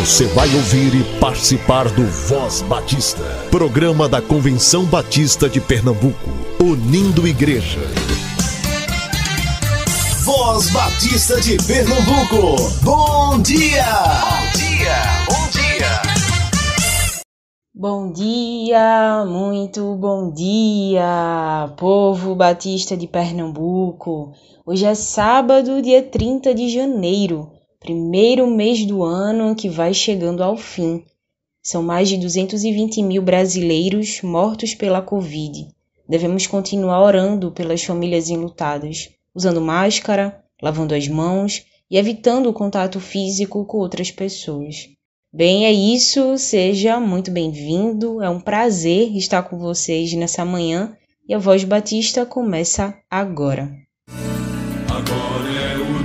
Você vai ouvir e participar do Voz Batista, programa da Convenção Batista de Pernambuco, unindo igreja. Voz Batista de Pernambuco, bom dia! Bom dia, bom dia! Bom dia, muito bom dia, povo batista de Pernambuco. Hoje é sábado, dia 30 de janeiro primeiro mês do ano que vai chegando ao fim. São mais de 220 mil brasileiros mortos pela Covid. Devemos continuar orando pelas famílias enlutadas, usando máscara, lavando as mãos e evitando o contato físico com outras pessoas. Bem, é isso. Seja muito bem-vindo. É um prazer estar com vocês nessa manhã e a Voz Batista começa agora. Agora é o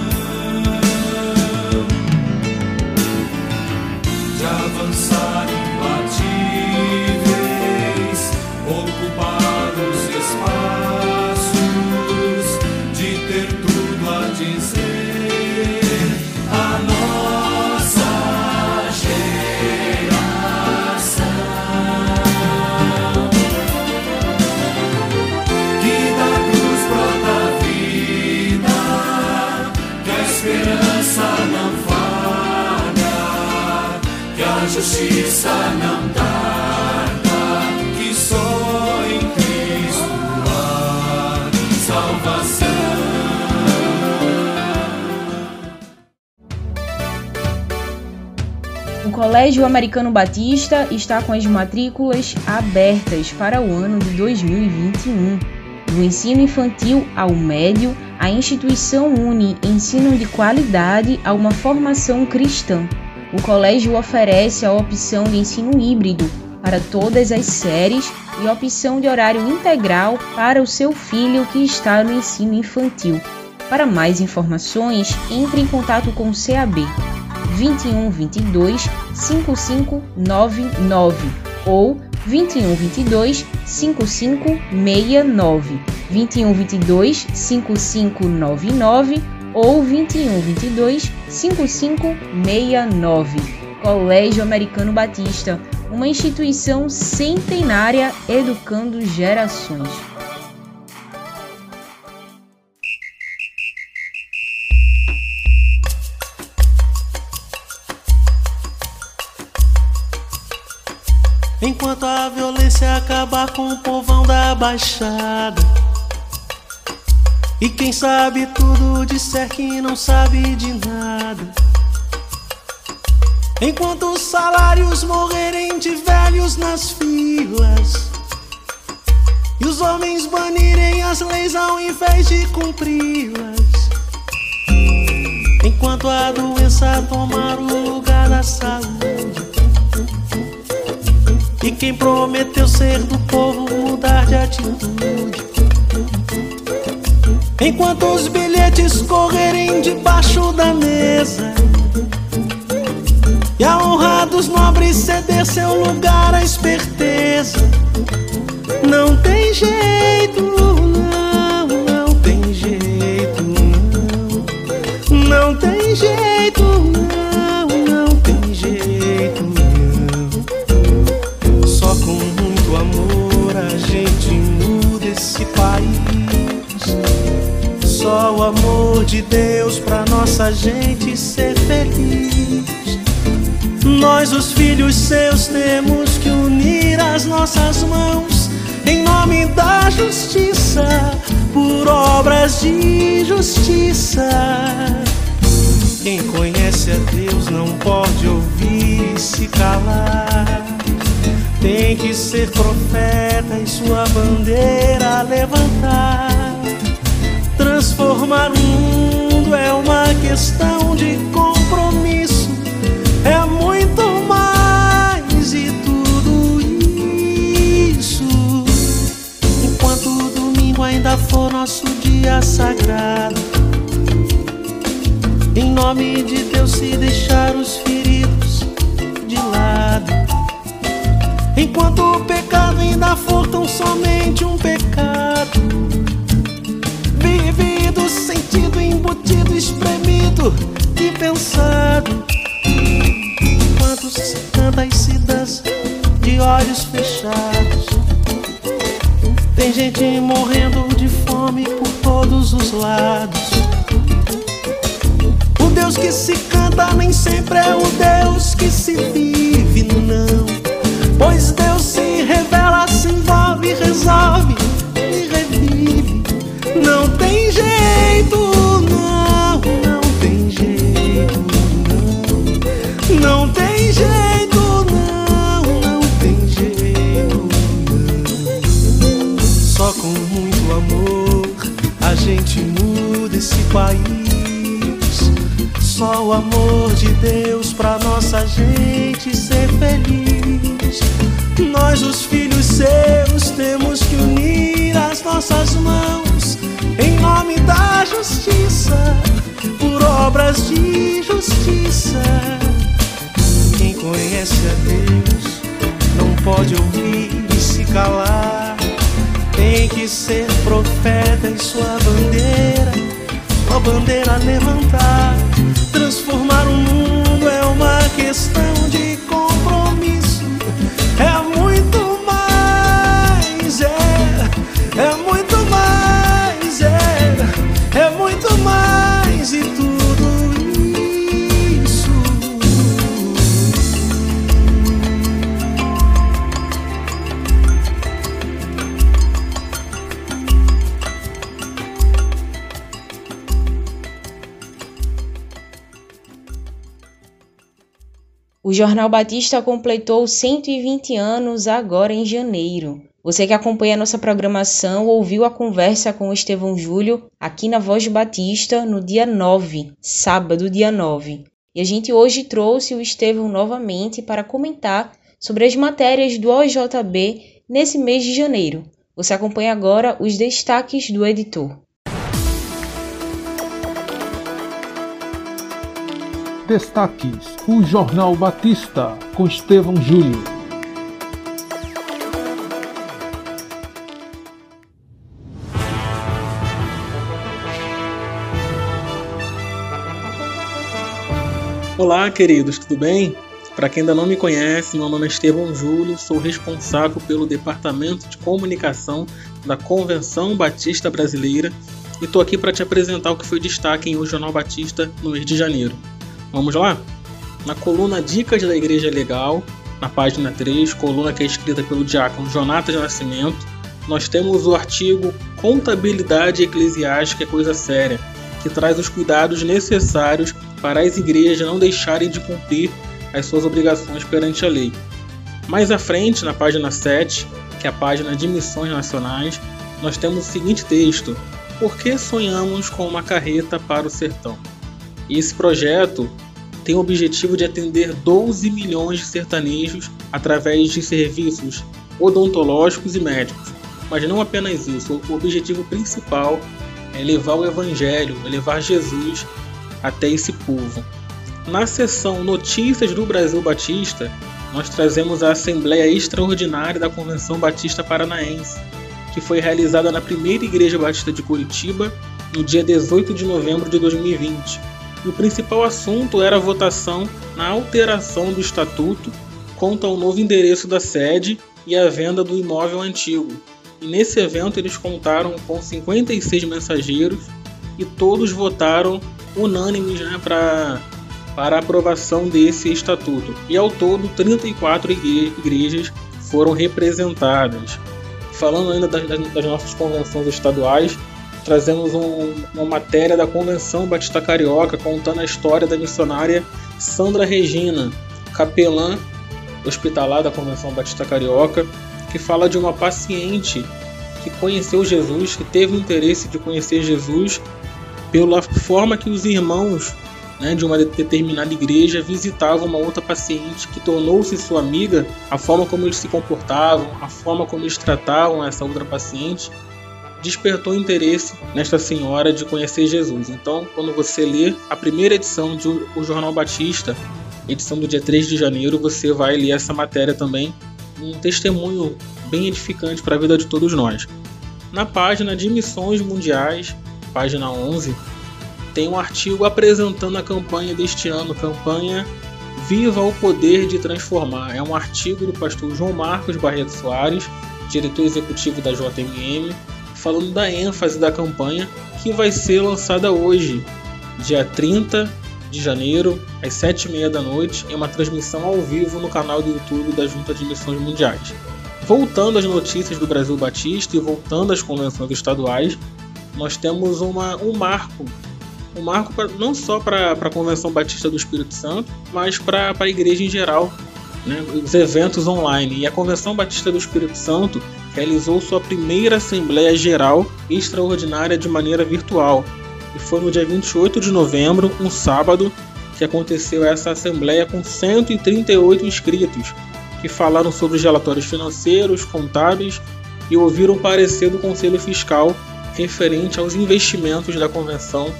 De Colégio Americano Batista está com as matrículas abertas para o ano de 2021. Do ensino infantil ao médio, a instituição une ensino de qualidade a uma formação cristã. O colégio oferece a opção de ensino híbrido para todas as séries e opção de horário integral para o seu filho que está no ensino infantil. Para mais informações, entre em contato com o CAB 21 22 5599 ou 21 22 5569 21 22 5599 ou 21 22 5569 Colégio Americano Batista, uma instituição centenária educando gerações. Enquanto a violência acabar com o povão da baixada. E quem sabe tudo disser que não sabe de nada. Enquanto os salários morrerem de velhos nas filas. E os homens banirem as leis ao invés de cumpri-las. Enquanto a doença tomar o lugar da saúde. E quem prometeu ser do povo mudar de atitude. Enquanto os bilhetes correrem debaixo da mesa. E a honra dos nobres ceder seu lugar à esperteza. Não tem jeito, não, não tem jeito, não. Não tem jeito, não, Só o amor de Deus pra nossa gente ser feliz. Nós, os filhos seus, temos que unir as nossas mãos em nome da justiça, por obras de justiça. Quem conhece a Deus não pode ouvir e se calar. Tem que ser profeta e sua bandeira levantar transformar o mundo é uma questão de compromisso. É muito mais e tudo isso. Enquanto o domingo ainda for nosso dia sagrado, em nome de Deus, se deixar os feridos de lado. Enquanto o pecado ainda for tão somente um pecado sentido, embutido, espremido e pensado. Canta e se dança de olhos fechados, tem gente morrendo de fome por todos os lados. O Deus que se canta nem sempre é o Deus que se vive, não. Pois Deus se gente muda esse país. Só o amor de Deus pra nossa gente ser feliz. Nós, os filhos seus, temos que unir as nossas mãos em nome da justiça, por obras de justiça. Quem conhece a Deus não pode ouvir e se calar. Ser profeta em sua bandeira, sua bandeira levantar. Transformar o mundo é uma questão de Jornal Batista completou 120 anos agora em janeiro. Você que acompanha nossa programação ouviu a conversa com o Estevão Júlio aqui na Voz Batista no dia 9, sábado, dia 9. E a gente hoje trouxe o Estevão novamente para comentar sobre as matérias do OJB nesse mês de janeiro. Você acompanha agora os destaques do editor. Destaques: o Jornal Batista, com Estevão Júlio. Olá, queridos, tudo bem? Para quem ainda não me conhece, meu nome é Estevão Júlio, sou responsável pelo Departamento de Comunicação da Convenção Batista Brasileira e estou aqui para te apresentar o que foi destaque em O Jornal Batista no mês de janeiro. Vamos lá? Na coluna Dicas da Igreja Legal, na página 3, coluna que é escrita pelo diácono Jonatas Nascimento, nós temos o artigo Contabilidade Eclesiástica é Coisa Séria, que traz os cuidados necessários para as igrejas não deixarem de cumprir as suas obrigações perante a lei. Mais à frente, na página 7, que é a página de missões nacionais, nós temos o seguinte texto: Por que sonhamos com uma carreta para o sertão? E esse projeto tem o objetivo de atender 12 milhões de sertanejos através de serviços odontológicos e médicos. Mas não apenas isso, o objetivo principal é levar o Evangelho, é levar Jesus até esse povo. Na seção Notícias do Brasil Batista, nós trazemos a Assembleia Extraordinária da Convenção Batista Paranaense, que foi realizada na primeira Igreja Batista de Curitiba no dia 18 de novembro de 2020. E o principal assunto era a votação na alteração do estatuto quanto ao novo endereço da sede e a venda do imóvel antigo. E nesse evento eles contaram com 56 mensageiros e todos votaram unânimes né, para para aprovação desse estatuto. E ao todo, 34 igrejas foram representadas. Falando ainda das, das nossas convenções estaduais, trazemos um, uma matéria da Convenção Batista Carioca contando a história da missionária Sandra Regina, capelã hospitalar da Convenção Batista Carioca, que fala de uma paciente que conheceu Jesus, que teve o interesse de conhecer Jesus pela forma que os irmãos né, de uma determinada igreja visitavam uma outra paciente que tornou-se sua amiga, a forma como eles se comportavam, a forma como eles tratavam essa outra paciente, despertou interesse nesta senhora de conhecer Jesus. Então, quando você lê a primeira edição do Jornal Batista, edição do dia 3 de janeiro, você vai ler essa matéria também, um testemunho bem edificante para a vida de todos nós. Na página de Missões Mundiais, página 11, tem um artigo apresentando a campanha deste ano, campanha Viva o Poder de Transformar. É um artigo do pastor João Marcos Barreto Soares, diretor executivo da JMM, falando da ênfase da campanha que vai ser lançada hoje, dia 30 de janeiro, às 7h30 da noite, em uma transmissão ao vivo no canal do YouTube da Junta de Missões Mundiais. Voltando às notícias do Brasil Batista e voltando às convenções estaduais, nós temos uma, um marco um marco pra, não só para a Convenção Batista do Espírito Santo, mas para a igreja em geral, né, os eventos online. E a Convenção Batista do Espírito Santo realizou sua primeira Assembleia Geral Extraordinária de maneira virtual. E foi no dia 28 de novembro, um sábado, que aconteceu essa Assembleia com 138 inscritos, que falaram sobre os relatórios financeiros, contábeis e ouviram o parecer do Conselho Fiscal referente aos investimentos da convenção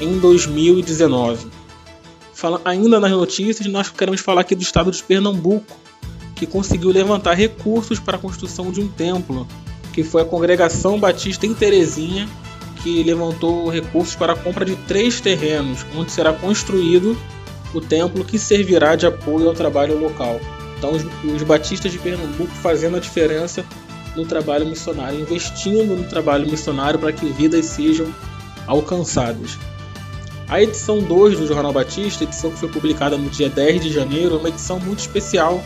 em 2019. Fala, ainda nas notícias, nós queremos falar aqui do estado de Pernambuco, que conseguiu levantar recursos para a construção de um templo, que foi a Congregação Batista em Terezinha, que levantou recursos para a compra de três terrenos, onde será construído o templo que servirá de apoio ao trabalho local. Então, os, os batistas de Pernambuco fazendo a diferença no trabalho missionário, investindo no trabalho missionário para que vidas sejam alcançadas. A edição 2 do Jornal Batista, edição que foi publicada no dia 10 de janeiro, é uma edição muito especial,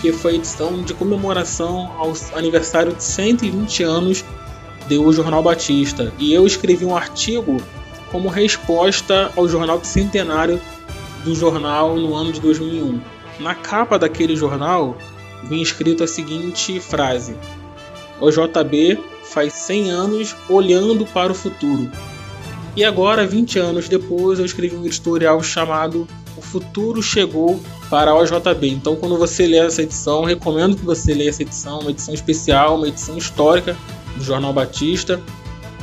que foi a edição de comemoração ao aniversário de 120 anos do Jornal Batista. E eu escrevi um artigo como resposta ao jornal de centenário do jornal no ano de 2001. Na capa daquele jornal vinha escrito a seguinte frase: O JB faz 100 anos olhando para o futuro. E agora, 20 anos depois, eu escrevi um editorial chamado O Futuro Chegou para a OJB. Então, quando você lê essa edição, recomendo que você leia essa edição, uma edição especial, uma edição histórica do Jornal Batista.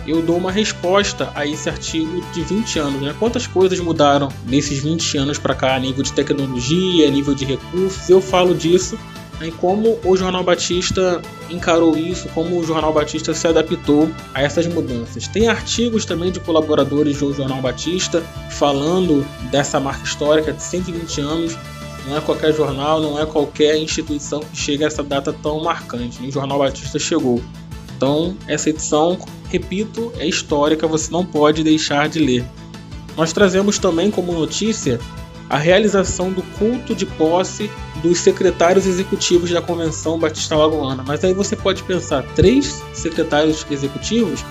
Eu dou uma resposta a esse artigo de 20 anos. Né? Quantas coisas mudaram nesses 20 anos para cá, a nível de tecnologia, a nível de recursos? Eu falo disso e como o Jornal Batista encarou isso, como o Jornal Batista se adaptou a essas mudanças. Tem artigos também de colaboradores do Jornal Batista falando dessa marca histórica de 120 anos. Não é qualquer jornal, não é qualquer instituição que chega a essa data tão marcante. E o Jornal Batista chegou. Então, essa edição, repito, é histórica, você não pode deixar de ler. Nós trazemos também como notícia a realização do culto de posse dos secretários executivos da Convenção Batista Lagoana. Mas aí você pode pensar, três secretários executivos?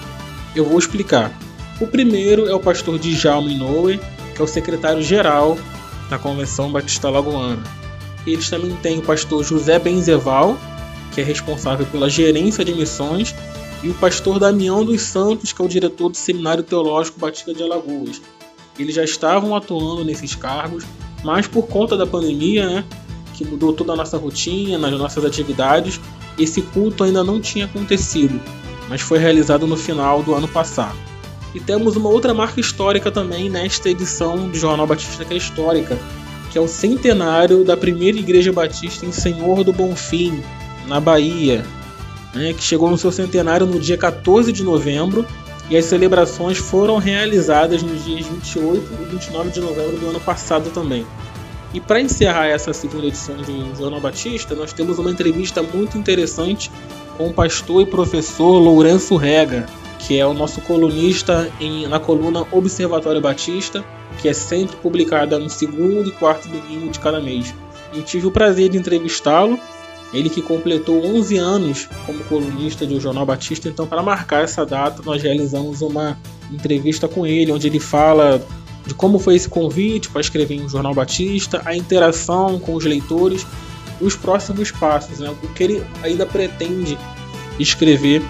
Eu vou explicar. O primeiro é o pastor Djalma Inoue, que é o secretário-geral da Convenção Batista Lagoana. Eles também têm o pastor José Benzeval, que é responsável pela gerência de missões, e o pastor Damião dos Santos, que é o diretor do Seminário Teológico Batista de Alagoas. Eles já estavam atuando nesses cargos, mas por conta da pandemia, né, que mudou toda a nossa rotina, nas nossas atividades, esse culto ainda não tinha acontecido, mas foi realizado no final do ano passado. E temos uma outra marca histórica também nesta edição do Jornal Batista que é histórica, que é o centenário da primeira igreja batista em Senhor do Bonfim, na Bahia, né, que chegou no seu centenário no dia 14 de novembro e as celebrações foram realizadas nos dias 28 e 29 de novembro do ano passado também. E para encerrar essa segunda edição do Jornal Batista, nós temos uma entrevista muito interessante com o pastor e professor Lourenço Rega, que é o nosso colunista em, na coluna Observatório Batista, que é sempre publicada no segundo e quarto domingo de cada mês. E tive o prazer de entrevistá-lo ele que completou 11 anos como colunista do Jornal Batista, então para marcar essa data nós realizamos uma entrevista com ele, onde ele fala de como foi esse convite para escrever em um Jornal Batista, a interação com os leitores, os próximos passos, né? o que ele ainda pretende escrever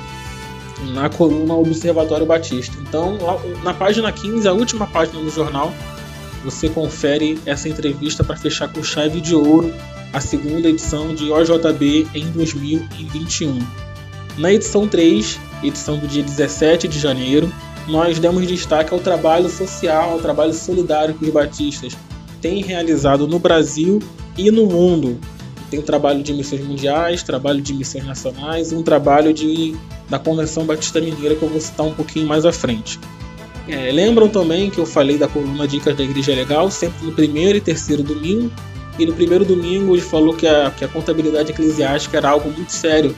na coluna Observatório Batista. Então, na página 15, a última página do jornal, você confere essa entrevista para fechar com chave de ouro a segunda edição de OJB em 2021. Na edição 3, edição do dia 17 de janeiro, nós demos destaque ao trabalho social, ao trabalho solidário que os batistas têm realizado no Brasil e no mundo. Tem um trabalho de missões mundiais, trabalho de missões nacionais e um trabalho de, da Convenção Batista Mineira que eu vou citar um pouquinho mais à frente. É, lembram também que eu falei da coluna Dicas da Igreja Legal, sempre no primeiro e terceiro domingo. E no primeiro domingo ele falou que a, que a contabilidade eclesiástica era algo muito sério.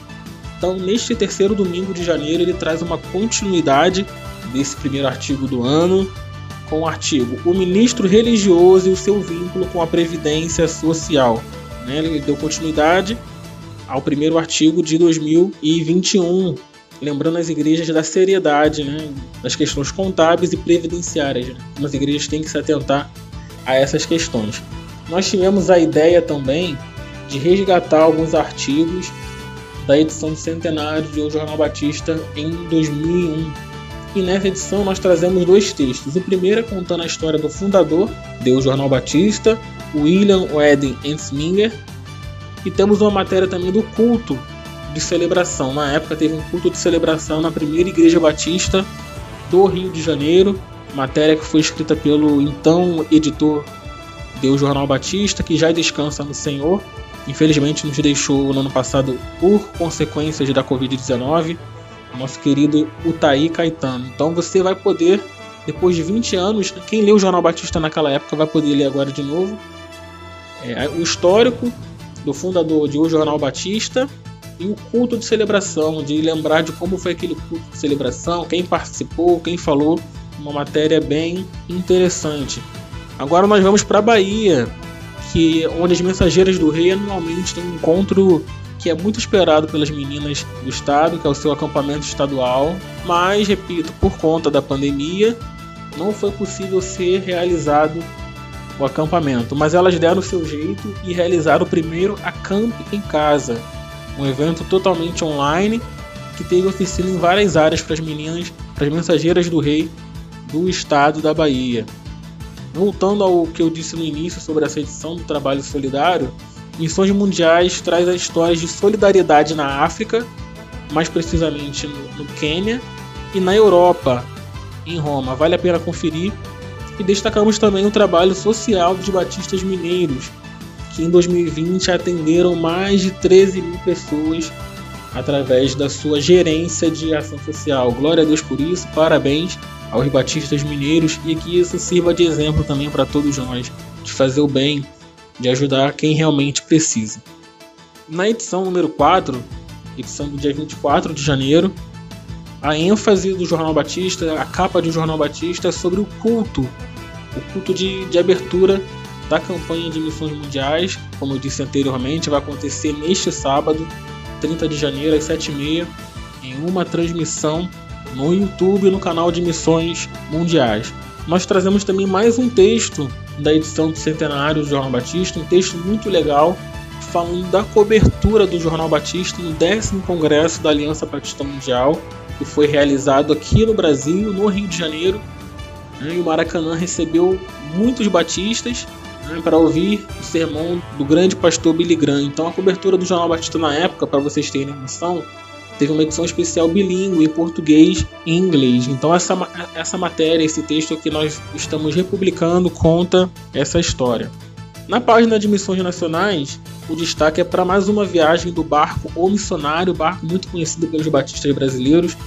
Então, neste terceiro domingo de janeiro, ele traz uma continuidade desse primeiro artigo do ano, com o artigo O Ministro Religioso e o seu vínculo com a Previdência Social. Né? Ele deu continuidade ao primeiro artigo de 2021, lembrando as igrejas da seriedade né? das questões contábeis e previdenciárias. Né? As igrejas têm que se atentar a essas questões. Nós tivemos a ideia também de resgatar alguns artigos da edição do centenário de O Jornal Batista em 2001. E nessa edição nós trazemos dois textos. O primeiro é contando a história do fundador do Jornal Batista, William Weden Ensminger, e temos uma matéria também do culto de celebração. Na época teve um culto de celebração na primeira igreja batista do Rio de Janeiro, matéria que foi escrita pelo então editor do Jornal Batista, que já descansa no Senhor. Infelizmente nos deixou no ano passado por consequências da Covid-19, nosso querido Utaí Caetano. Então você vai poder, depois de 20 anos, quem leu o Jornal Batista naquela época vai poder ler agora de novo. É, o histórico do fundador de O Jornal Batista e o culto de celebração, de lembrar de como foi aquele culto de celebração, quem participou, quem falou, uma matéria bem interessante. Agora nós vamos para a Bahia, que onde as mensageiras do rei anualmente têm um encontro que é muito esperado pelas meninas do estado, que é o seu acampamento estadual, mas repito, por conta da pandemia, não foi possível ser realizado o acampamento, mas elas deram o seu jeito e realizaram o primeiro acampe em casa, um evento totalmente online que teve oficina em várias áreas para as meninas, para as mensageiras do rei do estado da Bahia. Voltando ao que eu disse no início sobre essa edição do trabalho solidário, Missões Mundiais traz as histórias de solidariedade na África, mais precisamente no, no Quênia, e na Europa, em Roma. Vale a pena conferir. E destacamos também o trabalho social dos batistas mineiros, que em 2020 atenderam mais de 13 mil pessoas através da sua gerência de ação social. Glória a Deus por isso, parabéns aos batistas mineiros e que isso sirva de exemplo também para todos nós, de fazer o bem, de ajudar quem realmente precisa. Na edição número 4, edição do dia 24 de janeiro, a ênfase do Jornal Batista, a capa do Jornal Batista é sobre o culto, o culto de, de abertura da campanha de missões mundiais, como eu disse anteriormente, vai acontecer neste sábado, 30 de janeiro, às 7h30, em uma transmissão no YouTube no canal de Missões Mundiais. Nós trazemos também mais um texto da edição do centenário do Jornal Batista, um texto muito legal falando da cobertura do Jornal Batista no décimo congresso da Aliança Batista Mundial, que foi realizado aqui no Brasil, no Rio de Janeiro. Né, e o Maracanã recebeu muitos batistas né, para ouvir o sermão do grande pastor Billy Graham. Então a cobertura do Jornal Batista na época, para vocês terem noção, teve uma edição especial bilíngue em português e inglês. Então essa, essa matéria, esse texto que nós estamos republicando conta essa história. Na página de missões nacionais, o destaque é para mais uma viagem do barco O Missionário, barco muito conhecido pelos batistas brasileiros,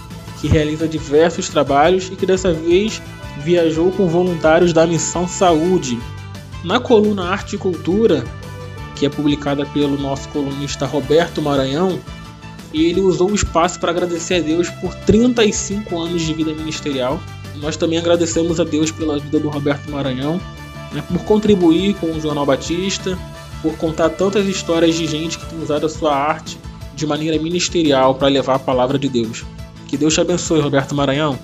que realiza diversos trabalhos e que dessa vez viajou com voluntários da Missão Saúde. Na coluna Arte e Cultura, que é publicada pelo nosso colunista Roberto Maranhão, e ele usou o espaço para agradecer a Deus por 35 anos de vida ministerial. Nós também agradecemos a Deus pela vida do Roberto Maranhão, né, por contribuir com o Jornal Batista, por contar tantas histórias de gente que tem usado a sua arte de maneira ministerial para levar a palavra de Deus. Que Deus te abençoe, Roberto Maranhão.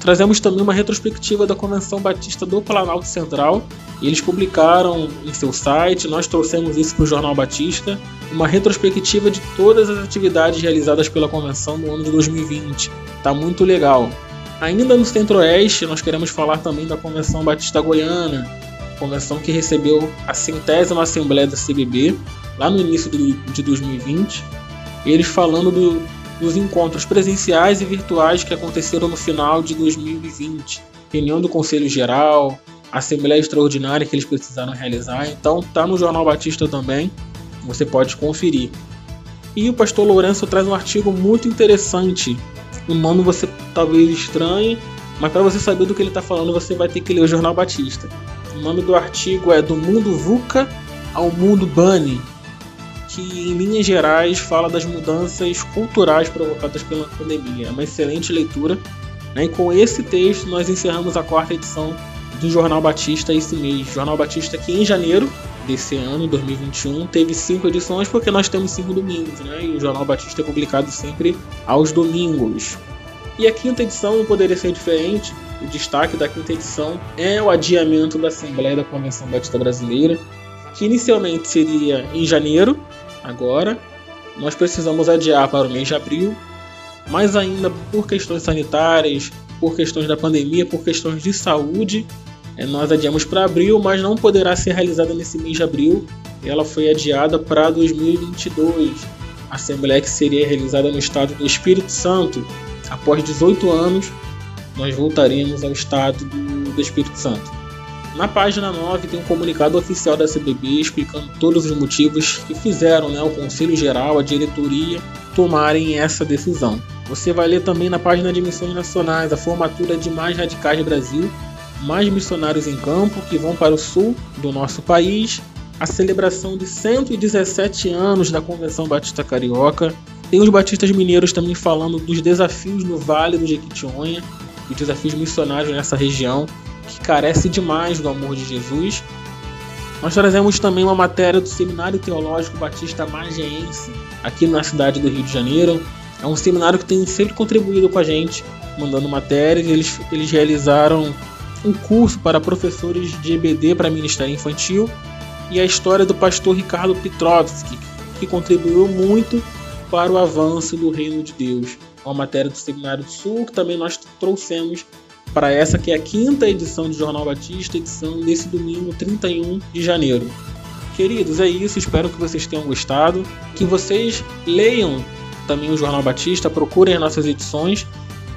Trazemos também uma retrospectiva da Convenção Batista do Planalto Central. Eles publicaram em seu site, nós trouxemos isso para o Jornal Batista, uma retrospectiva de todas as atividades realizadas pela convenção no ano de 2020. Tá muito legal. Ainda no Centro-Oeste, nós queremos falar também da Convenção Batista Goiana, convenção que recebeu a centésima Assembleia da CBB, lá no início de 2020. Eles falando do, dos encontros presenciais e virtuais que aconteceram no final de 2020. Reunião do Conselho Geral, Assembleia Extraordinária que eles precisaram realizar. Então tá no Jornal Batista também, você pode conferir. E o pastor Lourenço traz um artigo muito interessante. O nome você talvez estranhe, mas para você saber do que ele está falando, você vai ter que ler o Jornal Batista. O nome do artigo é Do Mundo VUCA ao Mundo Bunny, que em linhas gerais fala das mudanças culturais provocadas pela pandemia. É uma excelente leitura. Né? E com esse texto nós encerramos a quarta edição do Jornal Batista esse mês. Jornal Batista que em janeiro desse ano, 2021, teve cinco edições porque nós temos cinco domingos, né? E o Jornal Batista é publicado sempre aos domingos. E a quinta edição não poderia ser diferente. O destaque da quinta edição é o adiamento da Assembleia da Convenção Batista Brasileira, que inicialmente seria em janeiro, agora. Nós precisamos adiar para o mês de abril, mas ainda por questões sanitárias, por questões da pandemia, por questões de saúde, é, nós adiamos para abril, mas não poderá ser realizada nesse mês de abril. Ela foi adiada para 2022. A Assembleia que seria realizada no estado do Espírito Santo. Após 18 anos, nós voltaremos ao estado do, do Espírito Santo. Na página 9 tem um comunicado oficial da CBB explicando todos os motivos que fizeram né, o Conselho Geral, a diretoria, tomarem essa decisão. Você vai ler também na página de missões nacionais a formatura de mais radicais do Brasil, mais missionários em campo que vão para o sul do nosso país, a celebração de 117 anos da Convenção Batista Carioca. Tem os batistas mineiros também falando dos desafios no Vale do Jequitinhonha, os desafios missionários nessa região que carece demais do amor de Jesus. Nós trazemos também uma matéria do Seminário Teológico Batista Magiense, aqui na cidade do Rio de Janeiro. É um seminário que tem sempre contribuído com a gente, mandando matérias. Eles, eles realizaram um curso para professores de EBD para Ministério Infantil e a história do pastor Ricardo Petrovski, que contribuiu muito para o avanço do reino de Deus. Uma matéria do Seminário do Sul que também nós trouxemos para essa que é a quinta edição do Jornal Batista, edição desse domingo 31 de janeiro. Queridos, é isso, espero que vocês tenham gostado, que vocês leiam também o Jornal Batista, procurem as nossas edições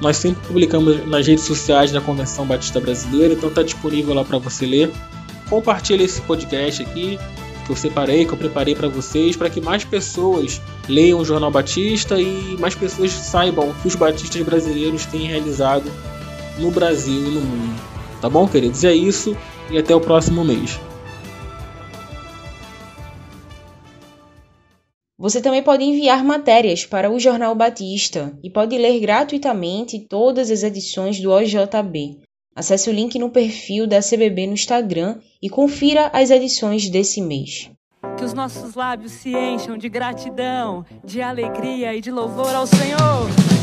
nós sempre publicamos nas redes sociais da Convenção Batista Brasileira, então está disponível lá para você ler. Compartilhe esse podcast aqui que eu separei, que eu preparei para vocês, para que mais pessoas leiam o Jornal Batista e mais pessoas saibam o que os batistas brasileiros têm realizado no Brasil e no mundo. Tá bom, queridos? É isso e até o próximo mês. Você também pode enviar matérias para o Jornal Batista e pode ler gratuitamente todas as edições do OJB. Acesse o link no perfil da CBB no Instagram e confira as edições desse mês. Que os nossos lábios se encham de gratidão, de alegria e de louvor ao Senhor.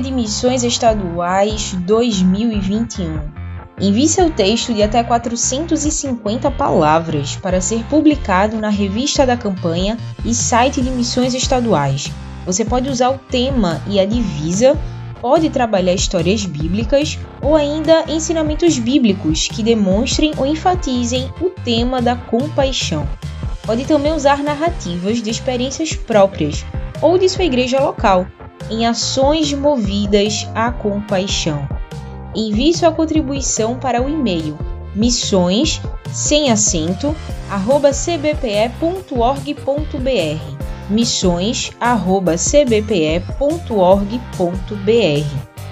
De Missões Estaduais 2021. Envie seu texto de até 450 palavras para ser publicado na revista da campanha e site de missões estaduais. Você pode usar o tema e a divisa, pode trabalhar histórias bíblicas ou ainda ensinamentos bíblicos que demonstrem ou enfatizem o tema da compaixão. Pode também usar narrativas de experiências próprias ou de sua igreja local em ações movidas à compaixão. Envie sua contribuição para o e-mail missões sem acento arroba cbpe.org.br missões arroba cbpe.org.br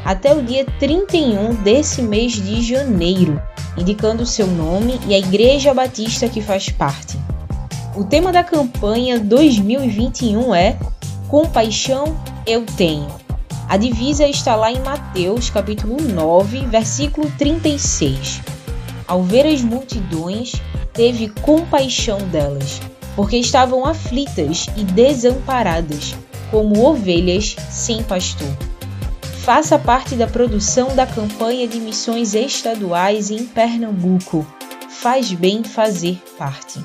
até o dia 31 desse mês de janeiro, indicando seu nome e a Igreja Batista que faz parte. O tema da campanha 2021 é Compaixão eu tenho. A divisa está lá em Mateus, capítulo 9, versículo 36. Ao ver as multidões, teve compaixão delas, porque estavam aflitas e desamparadas, como ovelhas sem pastor. Faça parte da produção da campanha de missões estaduais em Pernambuco. Faz bem fazer parte.